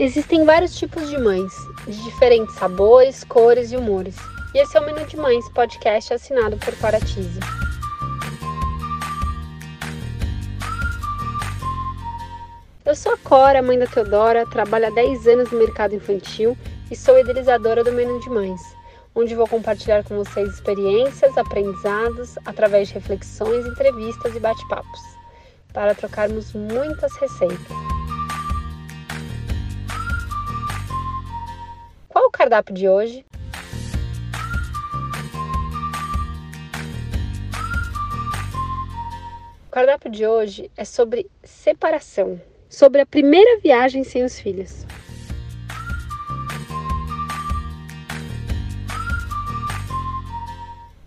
Existem vários tipos de mães, de diferentes sabores, cores e humores. E esse é o Menu de Mães, podcast assinado por Quaratize. Eu sou a Cora, mãe da Teodora, trabalho há 10 anos no mercado infantil e sou idealizadora do Menu de Mães, onde vou compartilhar com vocês experiências, aprendizados, através de reflexões, entrevistas e bate-papos, para trocarmos muitas receitas. Qual o cardápio de hoje? O cardápio de hoje é sobre separação, sobre a primeira viagem sem os filhos.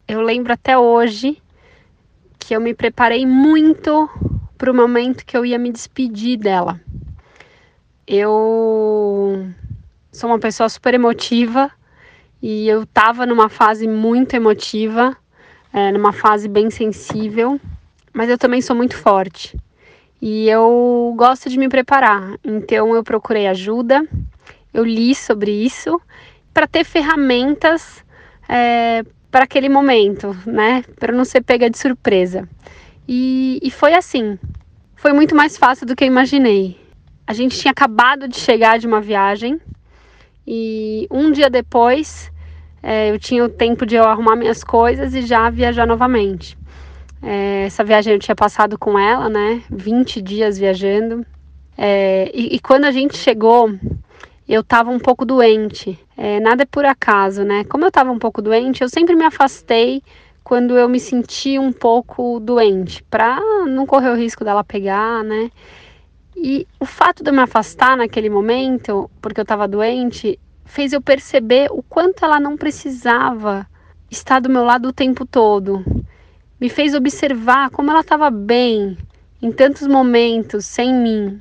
Eu lembro até hoje que eu me preparei muito para o momento que eu ia me despedir dela. Eu sou uma pessoa super emotiva e eu tava numa fase muito emotiva, é, numa fase bem sensível, mas eu também sou muito forte e eu gosto de me preparar. Então eu procurei ajuda, eu li sobre isso para ter ferramentas é, para aquele momento, né? Para não ser pega de surpresa. E, e foi assim. Foi muito mais fácil do que eu imaginei. A gente tinha acabado de chegar de uma viagem e um dia depois, é, eu tinha o tempo de eu arrumar minhas coisas e já viajar novamente. É, essa viagem eu tinha passado com ela, né? 20 dias viajando. É, e, e, quando a gente chegou, eu estava um pouco doente. É, nada é por acaso, né? Como eu estava um pouco doente, eu sempre me afastei quando eu me senti um pouco doente, para não correr o risco dela pegar, né? E o fato de eu me afastar naquele momento, porque eu estava doente, fez eu perceber o quanto ela não precisava estar do meu lado o tempo todo. Me fez observar como ela estava bem em tantos momentos sem mim.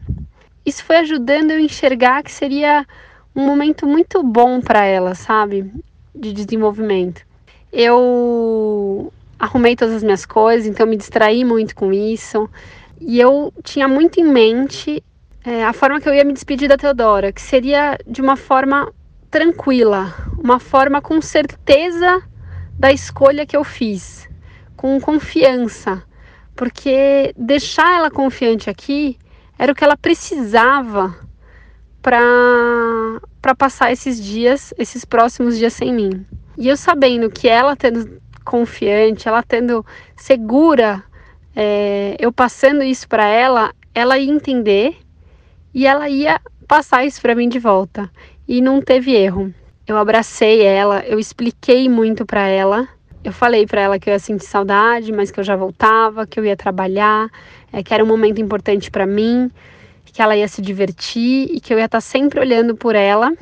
Isso foi ajudando eu a enxergar que seria um momento muito bom para ela, sabe? De desenvolvimento. Eu arrumei todas as minhas coisas, então me distraí muito com isso. E eu tinha muito em mente é, a forma que eu ia me despedir da Teodora, que seria de uma forma tranquila, uma forma com certeza da escolha que eu fiz, com confiança, porque deixar ela confiante aqui era o que ela precisava para passar esses dias, esses próximos dias sem mim. E eu sabendo que ela tendo confiante, ela tendo segura é, eu passando isso para ela, ela ia entender e ela ia passar isso para mim de volta. E não teve erro. Eu abracei ela, eu expliquei muito para ela. Eu falei para ela que eu ia sentir saudade, mas que eu já voltava, que eu ia trabalhar, é, que era um momento importante para mim, que ela ia se divertir e que eu ia estar tá sempre olhando por ela,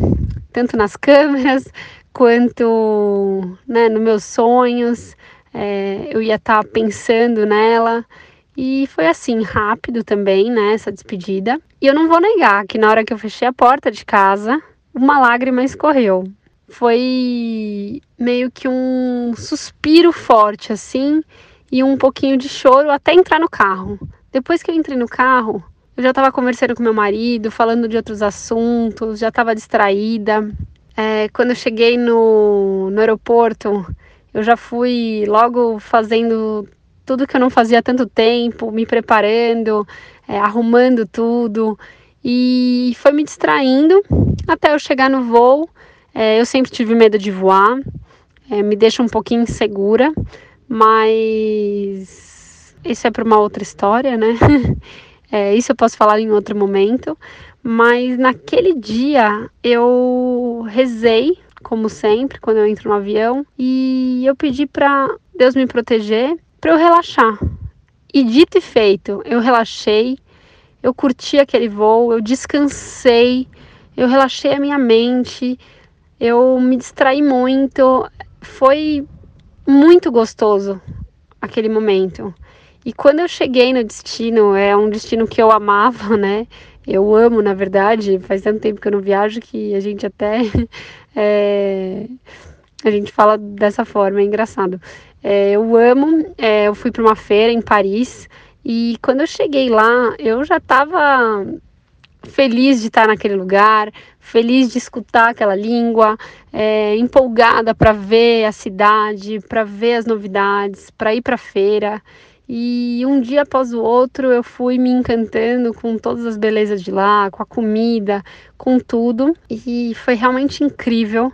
tanto nas câmeras quanto né, nos meus sonhos, é, eu ia estar tá pensando nela. E foi assim, rápido também, né, essa despedida. E eu não vou negar que na hora que eu fechei a porta de casa, uma lágrima escorreu. Foi meio que um suspiro forte, assim, e um pouquinho de choro até entrar no carro. Depois que eu entrei no carro, eu já estava conversando com meu marido, falando de outros assuntos, já estava distraída. É, quando eu cheguei no, no aeroporto, eu já fui logo fazendo tudo que eu não fazia há tanto tempo, me preparando, é, arrumando tudo e foi me distraindo até eu chegar no voo. É, eu sempre tive medo de voar, é, me deixa um pouquinho insegura, mas isso é para uma outra história, né? É, isso eu posso falar em outro momento. Mas naquele dia eu rezei como sempre, quando eu entro no avião, e eu pedi para Deus me proteger, para eu relaxar. E dito e feito, eu relaxei, eu curti aquele voo, eu descansei, eu relaxei a minha mente, eu me distraí muito, foi muito gostoso aquele momento. E quando eu cheguei no destino, é um destino que eu amava, né? Eu amo, na verdade, faz tanto tempo que eu não viajo que a gente até. É, a gente fala dessa forma, é engraçado. É, eu amo, é, eu fui para uma feira em Paris e quando eu cheguei lá, eu já estava feliz de estar naquele lugar, feliz de escutar aquela língua, é, empolgada para ver a cidade, para ver as novidades, para ir para a feira. E um dia após o outro eu fui me encantando com todas as belezas de lá, com a comida, com tudo, e foi realmente incrível.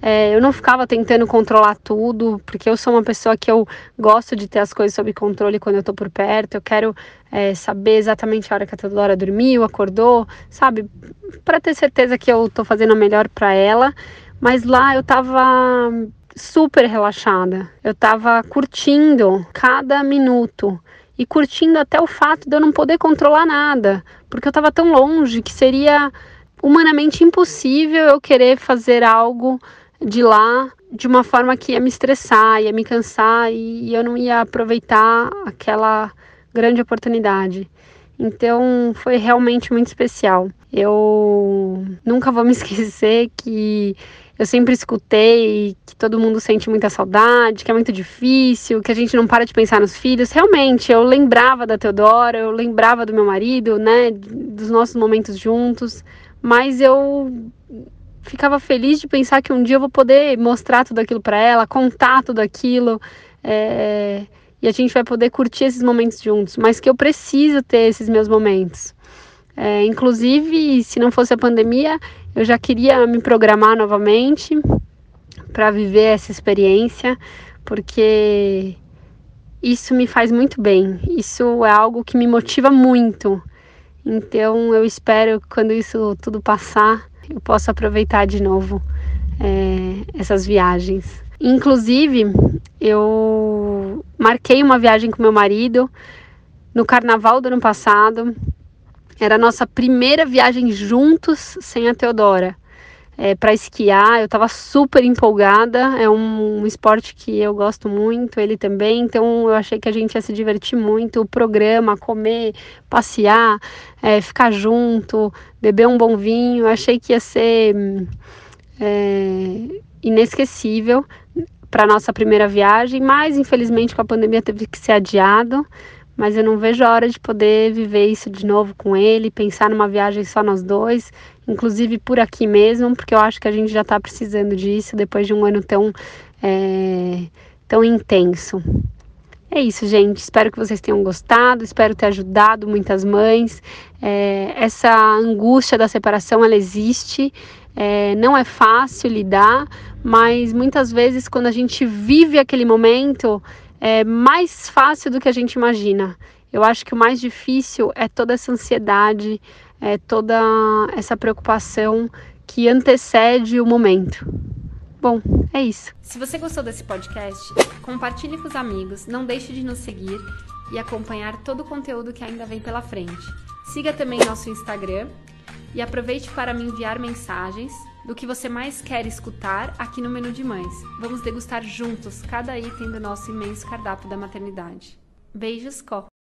É, eu não ficava tentando controlar tudo, porque eu sou uma pessoa que eu gosto de ter as coisas sob controle quando eu tô por perto. Eu quero é, saber exatamente a hora que a Teodora dormiu, acordou, sabe? Para ter certeza que eu tô fazendo o melhor para ela. Mas lá eu tava super relaxada. Eu tava curtindo cada minuto e curtindo até o fato de eu não poder controlar nada, porque eu tava tão longe que seria humanamente impossível eu querer fazer algo de lá de uma forma que ia me estressar, ia me cansar e eu não ia aproveitar aquela grande oportunidade. Então foi realmente muito especial. Eu nunca vou me esquecer que eu sempre escutei que todo mundo sente muita saudade, que é muito difícil, que a gente não para de pensar nos filhos. Realmente, eu lembrava da Teodora, eu lembrava do meu marido, né, dos nossos momentos juntos, mas eu ficava feliz de pensar que um dia eu vou poder mostrar tudo aquilo para ela, contar tudo aquilo, é, e a gente vai poder curtir esses momentos juntos. Mas que eu preciso ter esses meus momentos. É, inclusive, se não fosse a pandemia, eu já queria me programar novamente para viver essa experiência, porque isso me faz muito bem. Isso é algo que me motiva muito. Então, eu espero quando isso tudo passar eu posso aproveitar de novo é, essas viagens. Inclusive, eu marquei uma viagem com meu marido no carnaval do ano passado. Era a nossa primeira viagem juntos sem a Teodora é, para esquiar. Eu estava super empolgada. É um, um, esporte que eu gosto muito, ele também. Então eu achei que a gente ia se divertir muito. O programa, comer, passear, é, ficar junto, beber um bom vinho. Eu achei que ia ser é, inesquecível para nossa primeira viagem, mas infelizmente com a pandemia teve que ser adiado mas eu não vejo a hora de poder viver isso de novo com ele, pensar numa viagem só nós dois, inclusive por aqui mesmo, porque eu acho que a gente já está precisando disso depois de um ano tão, é, tão intenso. É isso, gente. Espero que vocês tenham gostado. Espero ter ajudado muitas mães. É, essa angústia da separação ela existe. É, não é fácil lidar, mas muitas vezes quando a gente vive aquele momento, é mais fácil do que a gente imagina. Eu acho que o mais difícil é toda essa ansiedade, é toda essa preocupação que antecede o momento. Bom, é isso. Se você gostou desse podcast, compartilhe com os amigos, não deixe de nos seguir e acompanhar todo o conteúdo que ainda vem pela frente. Siga também nosso Instagram e aproveite para me enviar mensagens do que você mais quer escutar aqui no Menu de Mães. Vamos degustar juntos cada item do nosso imenso cardápio da maternidade. Beijos, Có!